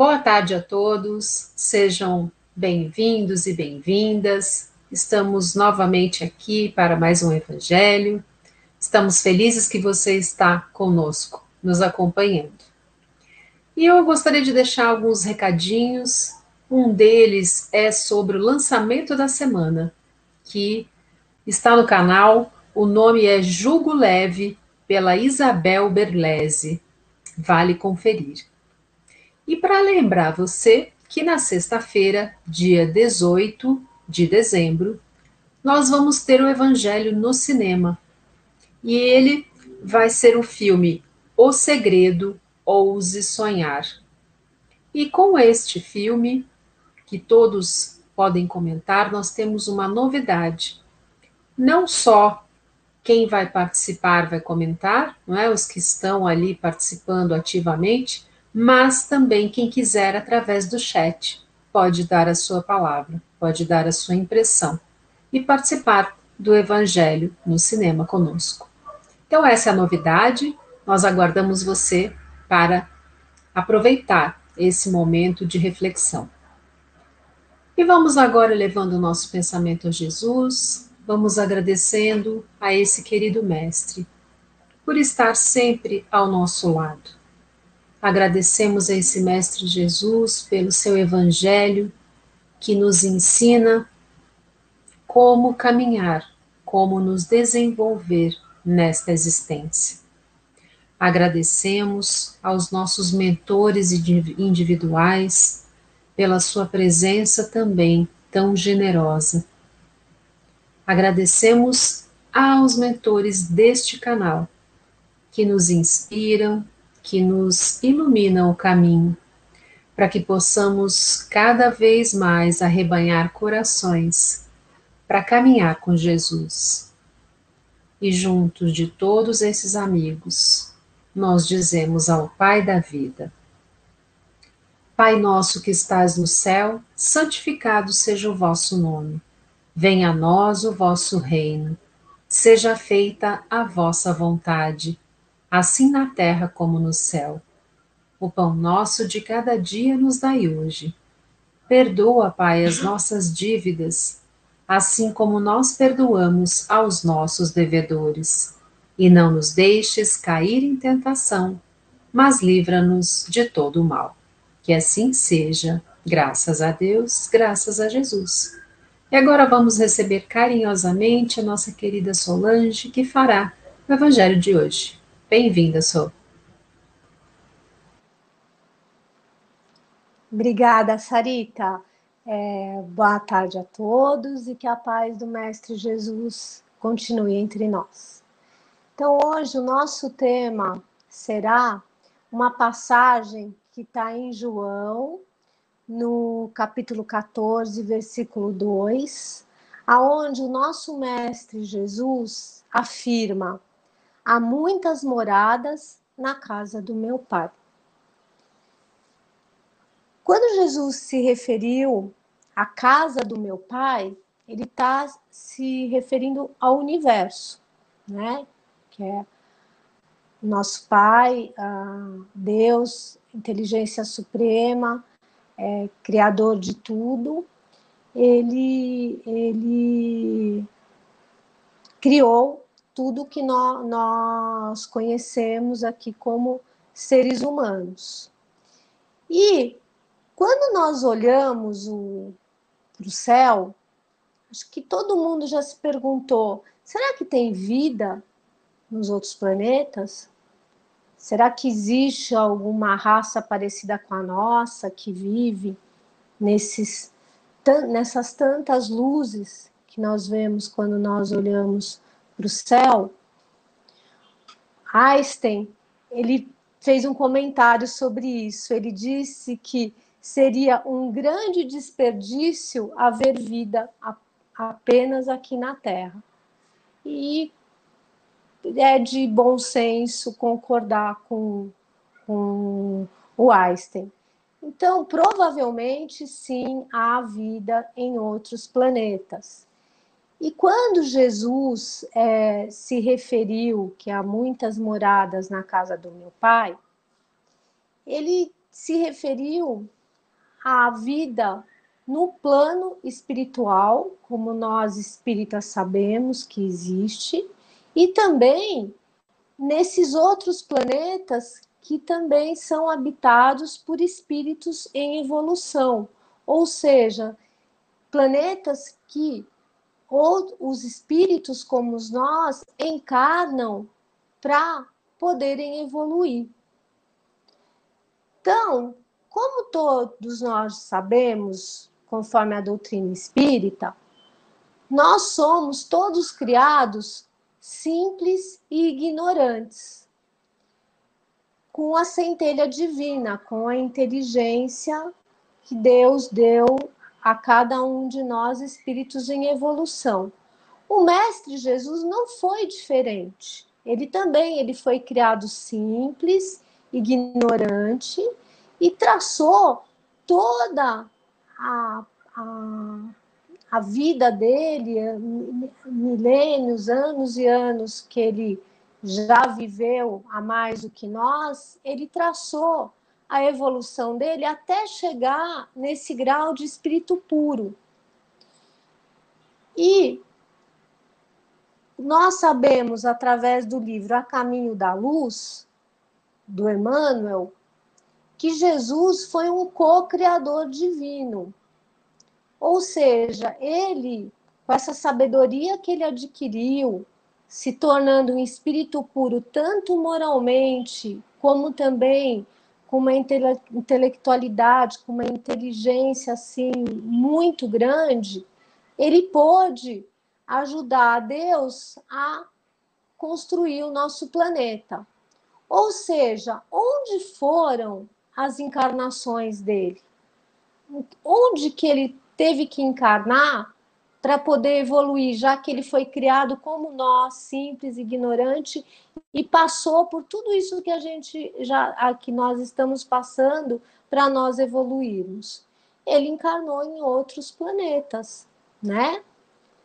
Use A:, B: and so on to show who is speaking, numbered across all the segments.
A: Boa tarde a todos, sejam bem-vindos e bem-vindas. Estamos novamente aqui para mais um Evangelho. Estamos felizes que você está conosco, nos acompanhando. E eu gostaria de deixar alguns recadinhos. Um deles é sobre o lançamento da semana, que está no canal. O nome é Jugo Leve, pela Isabel Berlese. Vale conferir. E para lembrar você que na sexta-feira, dia 18 de dezembro, nós vamos ter o Evangelho no cinema. E ele vai ser o filme O Segredo, Ouse Sonhar. E com este filme, que todos podem comentar, nós temos uma novidade. Não só quem vai participar vai comentar, não é? Os que estão ali participando ativamente, mas também quem quiser através do chat pode dar a sua palavra, pode dar a sua impressão e participar do Evangelho no cinema conosco. Então, essa é a novidade, nós aguardamos você para aproveitar esse momento de reflexão. E vamos agora levando o nosso pensamento a Jesus, vamos agradecendo a esse querido Mestre por estar sempre ao nosso lado Agradecemos a esse Mestre Jesus pelo seu Evangelho que nos ensina como caminhar, como nos desenvolver nesta existência. Agradecemos aos nossos mentores individuais pela sua presença também tão generosa. Agradecemos aos mentores deste canal que nos inspiram, que nos iluminam o caminho, para que possamos cada vez mais arrebanhar corações para caminhar com Jesus. E juntos de todos esses amigos, nós dizemos ao Pai da vida: Pai nosso que estás no céu, santificado seja o vosso nome. Venha a nós o vosso reino. Seja feita a vossa vontade assim na terra como no céu. O pão nosso de cada dia nos dai hoje. Perdoa, Pai, as nossas dívidas, assim como nós perdoamos aos nossos devedores. E não nos deixes cair em tentação, mas livra-nos de todo o mal. Que assim seja, graças a Deus, graças a Jesus. E agora vamos receber carinhosamente a nossa querida Solange, que fará o Evangelho de hoje. Bem-vinda, Sô.
B: Obrigada, Sarita. É, boa tarde a todos e que a paz do Mestre Jesus continue entre nós. Então, hoje o nosso tema será uma passagem que está em João, no capítulo 14, versículo 2, aonde o nosso Mestre Jesus afirma há muitas moradas na casa do meu pai. Quando Jesus se referiu à casa do meu pai, ele está se referindo ao universo, né? Que é nosso Pai, Deus, inteligência suprema, é, criador de tudo. Ele, ele criou tudo que nós, conhecemos aqui como seres humanos. E quando nós olhamos para o céu, acho que todo mundo já se perguntou: será que tem vida nos outros planetas? Será que existe alguma raça parecida com a nossa que vive nesses, nessas tantas luzes que nós vemos quando nós olhamos para o céu, Einstein ele fez um comentário sobre isso. Ele disse que seria um grande desperdício haver vida apenas aqui na Terra. E é de bom senso concordar com, com o Einstein. Então, provavelmente, sim, há vida em outros planetas. E quando Jesus é, se referiu que há muitas moradas na casa do meu pai, ele se referiu à vida no plano espiritual, como nós espíritas sabemos que existe, e também nesses outros planetas que também são habitados por espíritos em evolução, ou seja, planetas que ou os espíritos como nós encarnam para poderem evoluir. Então, como todos nós sabemos, conforme a doutrina espírita, nós somos todos criados simples e ignorantes, com a centelha divina, com a inteligência que Deus deu a cada um de nós, espíritos em evolução. O mestre Jesus não foi diferente. Ele também ele foi criado simples, ignorante e traçou toda a, a, a vida dele, milênios, anos e anos que ele já viveu a mais do que nós, ele traçou a evolução dele até chegar nesse grau de espírito puro. E nós sabemos, através do livro A Caminho da Luz, do Emmanuel, que Jesus foi um co-criador divino. Ou seja, ele, com essa sabedoria que ele adquiriu, se tornando um espírito puro, tanto moralmente, como também com uma intele intelectualidade, com uma inteligência assim muito grande, ele pôde ajudar a Deus a construir o nosso planeta. Ou seja, onde foram as encarnações dele? Onde que ele teve que encarnar para poder evoluir, já que ele foi criado como nós, simples, ignorante, e passou por tudo isso que a gente já que nós estamos passando para nós evoluirmos. Ele encarnou em outros planetas, né?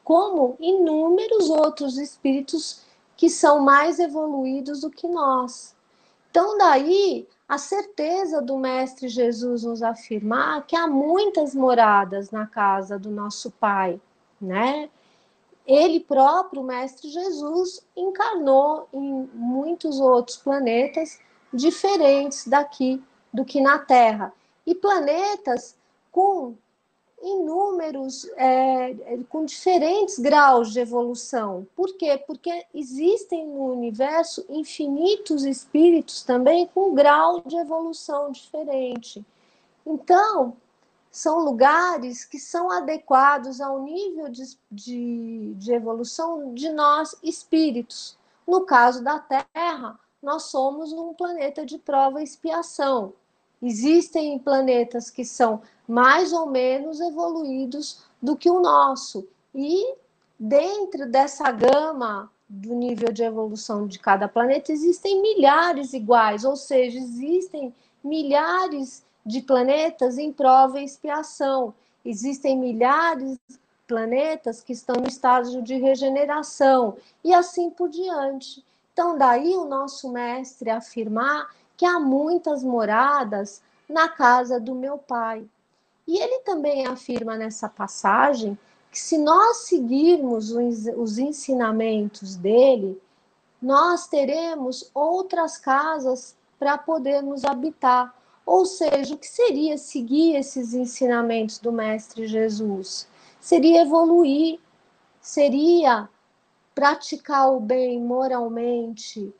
B: Como inúmeros outros espíritos que são mais evoluídos do que nós. Então daí a certeza do mestre Jesus nos afirmar que há muitas moradas na casa do nosso Pai, né? Ele próprio, o Mestre Jesus, encarnou em muitos outros planetas diferentes daqui do que na Terra. E planetas com inúmeros, é, com diferentes graus de evolução. Por quê? Porque existem no universo infinitos espíritos também com grau de evolução diferente. Então, são lugares que são adequados ao nível de, de, de, evolução de nós espíritos. No caso da Terra, nós somos um planeta de prova e expiação. Existem planetas que são mais ou menos evoluídos do que o nosso. E dentro dessa gama do nível de evolução de cada planeta, existem milhares iguais, ou seja, existem milhares de planetas em prova e expiação. Existem milhares de planetas que estão no estágio de regeneração e assim por diante. Então, daí o nosso mestre afirmar que há muitas moradas na casa do meu pai. E ele também afirma nessa passagem que se nós seguirmos os ensinamentos dele, nós teremos outras casas para podermos habitar. Ou seja, o que seria seguir esses ensinamentos do Mestre Jesus? Seria evoluir, seria praticar o bem moralmente,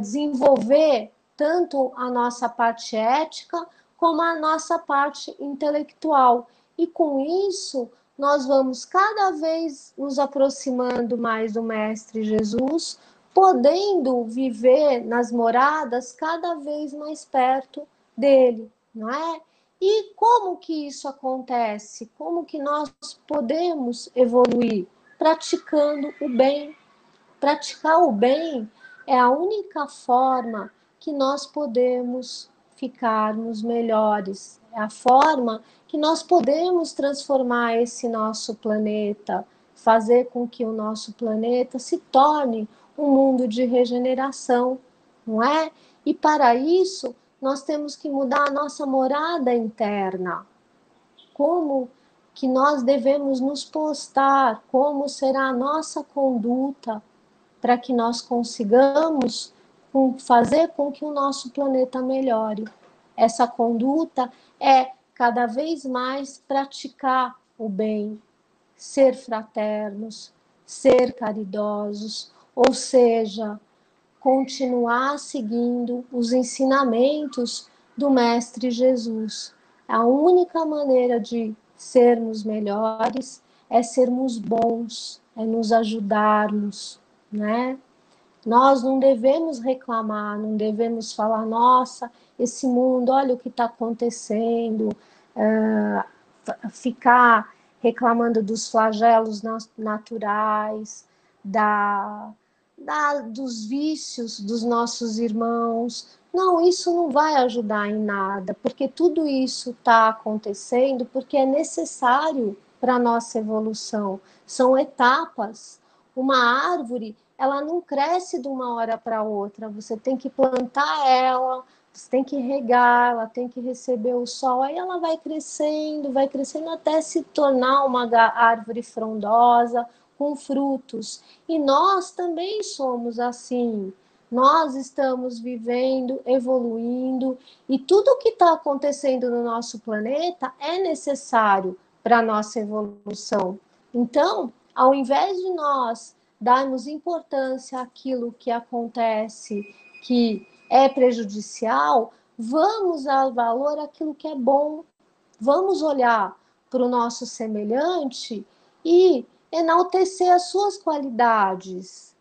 B: desenvolver tanto a nossa parte ética como a nossa parte intelectual. E com isso, nós vamos cada vez nos aproximando mais do Mestre Jesus, podendo viver nas moradas cada vez mais perto dele, não é? E como que isso acontece? Como que nós podemos evoluir? Praticando o bem. Praticar o bem é a única forma que nós podemos ficarmos melhores. É a forma que nós podemos transformar esse nosso planeta, fazer com que o nosso planeta se torne um mundo de regeneração, não é? E para isso, nós temos que mudar a nossa morada interna. Como que nós devemos nos postar, como será a nossa conduta para que nós consigamos fazer com que o nosso planeta melhore. Essa conduta é cada vez mais praticar o bem, ser fraternos, ser caridosos, ou seja, continuar seguindo os ensinamentos do Mestre Jesus. A única maneira de sermos melhores é sermos bons, é nos ajudarmos, né? Nós não devemos reclamar, não devemos falar, nossa, esse mundo, olha o que está acontecendo, uh, ficar reclamando dos flagelos naturais, da, da, dos vícios dos nossos irmãos. Não, isso não vai ajudar em nada, porque tudo isso está acontecendo porque é necessário para a nossa evolução. São etapas. Uma árvore, ela não cresce de uma hora para outra. Você tem que plantar ela, você tem que regar, ela tem que receber o sol, aí ela vai crescendo, vai crescendo até se tornar uma árvore frondosa, com frutos. E nós também somos assim. Nós estamos vivendo, evoluindo, e tudo o que está acontecendo no nosso planeta é necessário para a nossa evolução. Então, ao invés de nós darmos importância àquilo que acontece, que é prejudicial, vamos dar valor àquilo que é bom. Vamos olhar para o nosso semelhante e enaltecer as suas qualidades.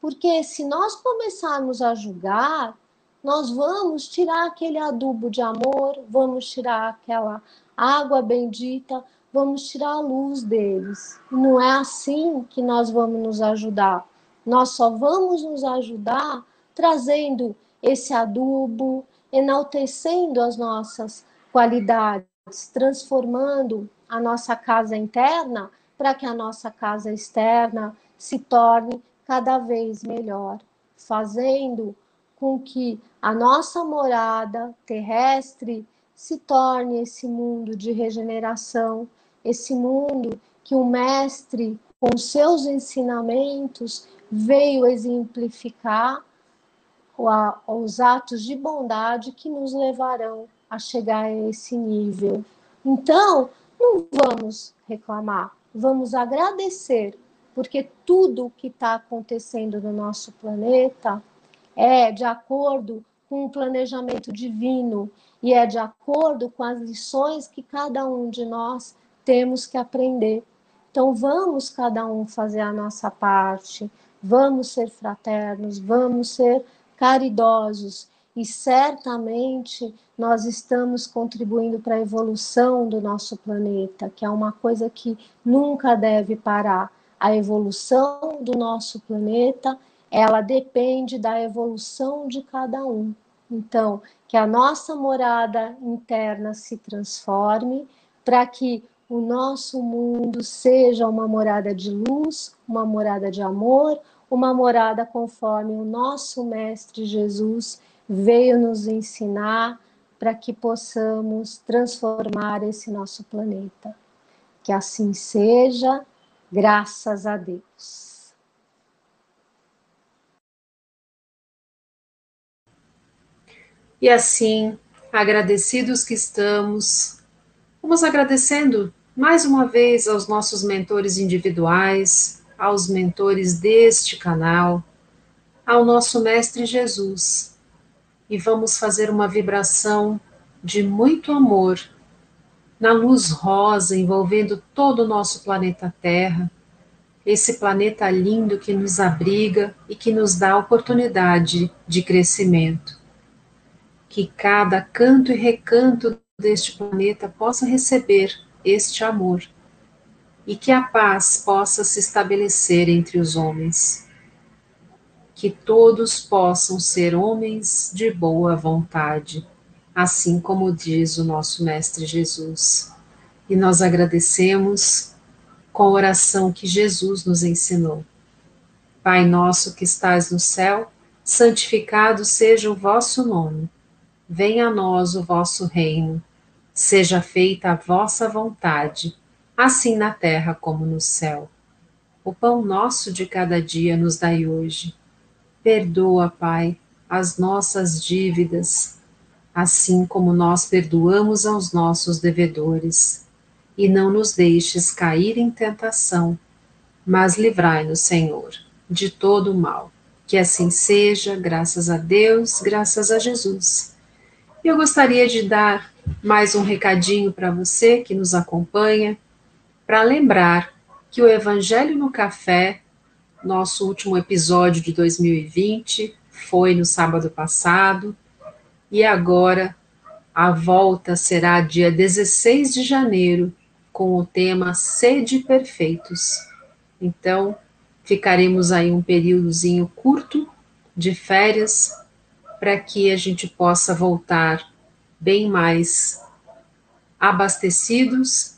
B: Porque se nós começarmos a julgar, nós vamos tirar aquele adubo de amor, vamos tirar aquela água bendita, vamos tirar a luz deles. Não é assim que nós vamos nos ajudar. Nós só vamos nos ajudar trazendo esse adubo, enaltecendo as nossas qualidades, transformando a nossa casa interna para que a nossa casa externa se torne cada vez melhor, fazendo com que a nossa morada terrestre se torne esse mundo de regeneração, esse mundo que o Mestre, com seus ensinamentos, veio exemplificar os atos de bondade que nos levarão a chegar a esse nível. Então, não vamos reclamar, vamos agradecer, porque tudo o que está acontecendo no nosso planeta é de acordo com o planejamento divino e é de acordo com as lições que cada um de nós temos que aprender. Então, vamos cada um fazer a nossa parte, vamos ser fraternos, vamos ser caridosos e certamente nós estamos contribuindo para a evolução do nosso planeta, que é uma coisa que nunca deve parar. A evolução do nosso planeta, ela depende da evolução de cada um. Então, que a nossa morada interna se transforme para que o nosso mundo seja uma morada de luz, uma morada de amor, uma morada conforme o nosso Mestre Jesus veio nos ensinar para que possamos transformar esse nosso planeta. Que assim seja, graças a Deus.
A: E assim, agradecidos que estamos, vamos agradecendo mais uma vez aos nossos mentores individuais, aos mentores deste canal, ao nosso Mestre Jesus, e vamos fazer uma vibração de muito amor na luz rosa envolvendo todo o nosso planeta Terra, esse planeta lindo que nos abriga e que nos dá oportunidade de crescimento. Que cada canto e recanto deste planeta possa receber este amor e que a paz possa se estabelecer entre os homens. Que todos possam ser homens de boa vontade, assim como diz o nosso Mestre Jesus. E nós agradecemos com a oração que Jesus nos ensinou. Pai nosso que estás no céu, santificado seja o vosso nome. venha a nós o vosso reino, seja feita a vossa vontade, assim na terra como no céu. O pão nosso de cada dia nos dai hoje. Perdoa, Pai, as nossas dívidas, assim como nós perdoamos aos nossos devedores. E não nos deixes cair em tentação, mas livrai-nos, Senhor, de todo o mal. Que assim seja, graças a Deus, graças a Jesus. Eu gostaria de dar mais um recadinho para você que nos acompanha, para lembrar que o Evangelho no Café, nosso último episódio de 2020, foi no sábado passado, e agora a volta será dia 16 de janeiro, com o tema Sede Perfeitos. Então, ficaremos aí um períodozinho curto de férias para que a gente possa voltar bem mais abastecidos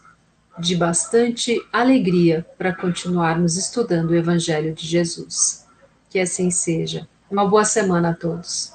A: de bastante alegria para continuarmos estudando o Evangelho de Jesus. Que assim seja. Uma boa semana a todos.